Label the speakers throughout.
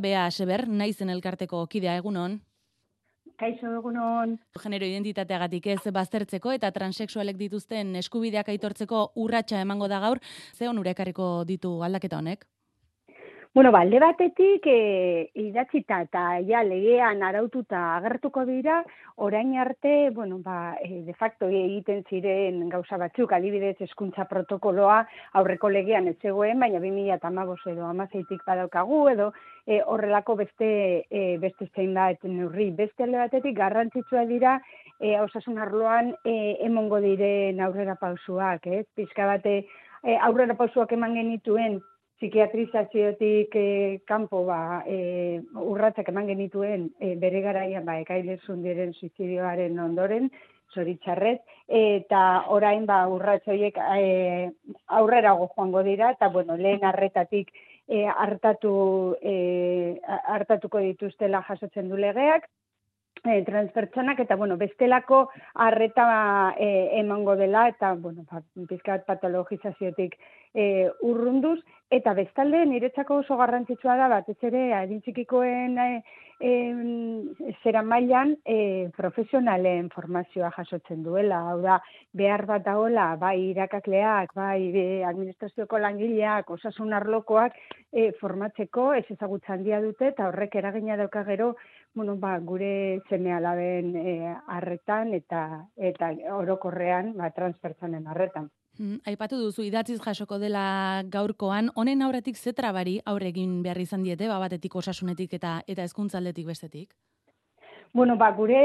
Speaker 1: Bea Seber, naizen elkarteko kidea egunon.
Speaker 2: Kaixo egunon.
Speaker 1: Genero identitateagatik ez baztertzeko eta transexualek dituzten eskubideak aitortzeko urratsa emango da gaur, ze onurekarriko ditu aldaketa honek?
Speaker 2: Bueno, ba, alde batetik e, idatzita eta ja legean araututa agertuko dira, orain arte, bueno, ba, e, de facto egiten ziren gauza batzuk, adibidez eskuntza protokoloa aurreko legean ez zegoen, baina 2015 edo 16tik badaukagu edo e, horrelako beste e, beste zein bat neurri. Beste alde batetik garrantzitsua dira e, osasun arloan e, emongo diren aurrera pausuak, ez? Pizka bate e, aurrera pausuak eman genituen psikiatrizaziotik e, kanpo ba, e, urratzak eman genituen e, bere garaian ba, ekaile zundiren suizidioaren ondoren, zoritxarrez, eta orain ba, urratzoiek e, aurrera joango dira, eta bueno, lehen arretatik e, hartatu, e, hartatuko dituztela jasotzen du legeak, e, transpertsonak eta bueno, bestelako harreta e, emango dela eta bueno, ba, pizkat patologizaziotik e, urrunduz eta bestalde niretzako oso garrantzitsua da batez ere adin txikikoen e, e, zera mailan e, profesionalen formazioa jasotzen duela, hau da behar bat daola, bai irakakleak, bai e, administrazioko langileak, osasun arlokoak e, formatzeko ez ezagutza handia dute eta horrek eragina dauka gero bueno, ba, gure seme alaben e, eta eta orokorrean ba, transpertsonen arretan.
Speaker 1: Hmm, aipatu duzu idatziz jasoko dela gaurkoan, honen aurretik ze trabari aurre egin behar izan diete, ba, batetik osasunetik eta eta hezkuntzaldetik bestetik?
Speaker 2: Bueno, ba, gure,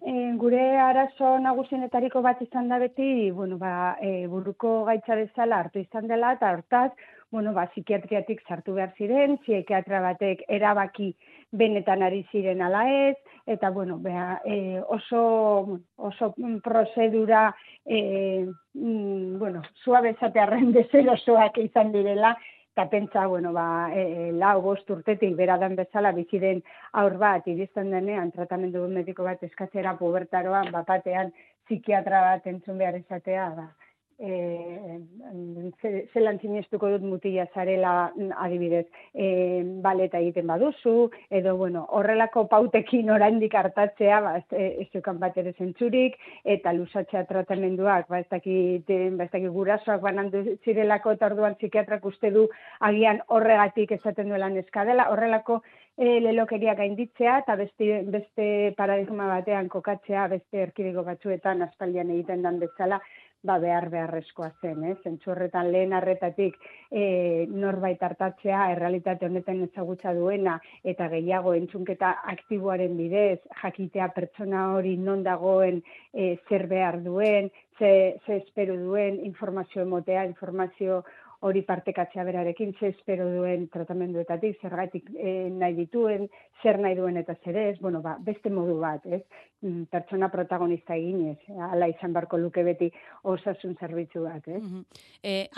Speaker 2: e, gure arazo nagusienetariko bat izan da beti, bueno, ba, e, buruko gaitza bezala hartu izan dela, eta hortaz, bueno, ba, psikiatriatik sartu behar ziren, psikiatra batek erabaki benetan ari ziren ala ez, eta bueno, bea, e, oso, oso prozedura e, mm, bueno, suabe zatearren osoak izan direla, eta pentsa, bueno, ba, e, lau bost urtetik beradan bezala biziren aur bat, iristen denean, tratamendu mediko bat eskatzera pubertaroan, bapatean, psikiatra bat entzun behar izatea, da, eh zelan sinestuko dut mutila zarela adibidez eh baleta egiten baduzu edo bueno horrelako pautekin oraindik hartatzea ba ez zukan bat ere zentzurik eta lusatzea tratamenduak ba ez dakit ba ez dakit gurasoak banandu zirelako eta orduan psikiatrak uste du agian horregatik esaten duela neska dela horrelako e, lelokeria gainditzea eta beste, beste paradigma batean kokatzea beste erkidego batzuetan aspaldian egiten dan bezala ba, behar beharrezkoa zen, eh? zentsu lehen arretatik e, norbait hartatzea, errealitate honetan ezagutza duena, eta gehiago entzunketa aktiboaren bidez, jakitea pertsona hori non dagoen e, zer behar duen, ze, ze espero duen, informazio emotea, informazio hori partekatzea berarekin, ze espero duen tratamenduetatik, zergatik e, nahi dituen, zer nahi duen eta zer ez, bueno, ba, beste modu bat, ez? Mm, pertsona protagonista eginez, ala izan barko luke beti osasun zerbitzu bat, ez? Mm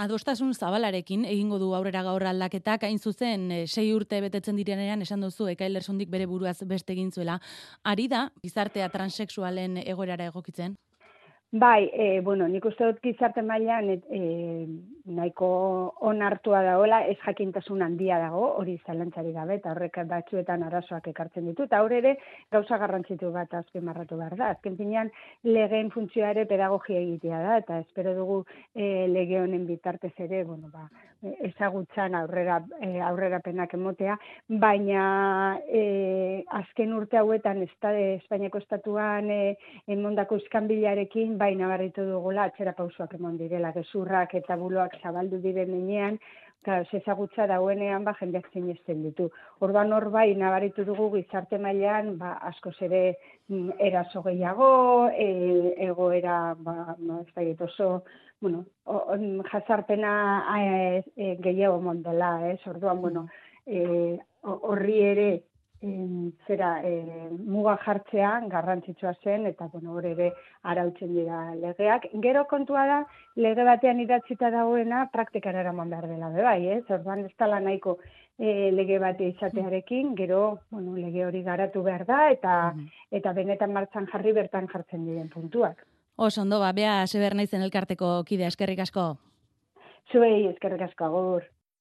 Speaker 1: adostasun zabalarekin egingo du aurrera gaur aldaketak, hain zuzen, e, sei urte betetzen direnean, esan duzu, ekailersondik bere buruaz beste egin zuela, ari da, bizartea transexualen egoerara egokitzen?
Speaker 2: Bai, e, bueno, nik uste dut gizarte mailan e, nahiko onartua dagoela, ez jakintasun handia dago, hori zalantzari gabe, eta horrek batzuetan arazoak ekartzen ditu, eta hor ere gauza garrantzitu bat azken marratu behar da. Azken finean legeen funtzioa ere pedagogia egitea da, eta espero dugu e, lege honen bitartez ere, bueno, ba, ezagutzan aurrera, e, aurrera penak emotea, baina e, azken urte hauetan Espainiako estatuan e, emondako iskanbilarekin, baina barritu dugula atxera pausuak emon direla, gezurrak eta buloak zabaldu diren enean, Claro, se ezagutza dagoenean ba jendeak sinesten ditu. Orduan hor bai nabaritu dugu gizarte mailan ba asko ere mm, eraso gehiago, e, egoera ba no ez oso, bueno, jazarpena e, e, gehiago mondela, eh? Orduan bueno, eh horri ere zera e, muga jartzea garrantzitsua zen eta bueno hor ere arautzen dira legeak. Gero kontua da lege batean idatzita dagoena praktikara eraman behar dela be bai eh orduan ez dela nahiko e, lege bate izatearekin. Gero bueno lege hori garatu behar da eta eta benetan martxan jarri bertan jartzen diren puntuak.
Speaker 1: Oso ondo ba bea seber naizen elkarteko kide eskerrik asko.
Speaker 2: Zuei eskerrik asko agur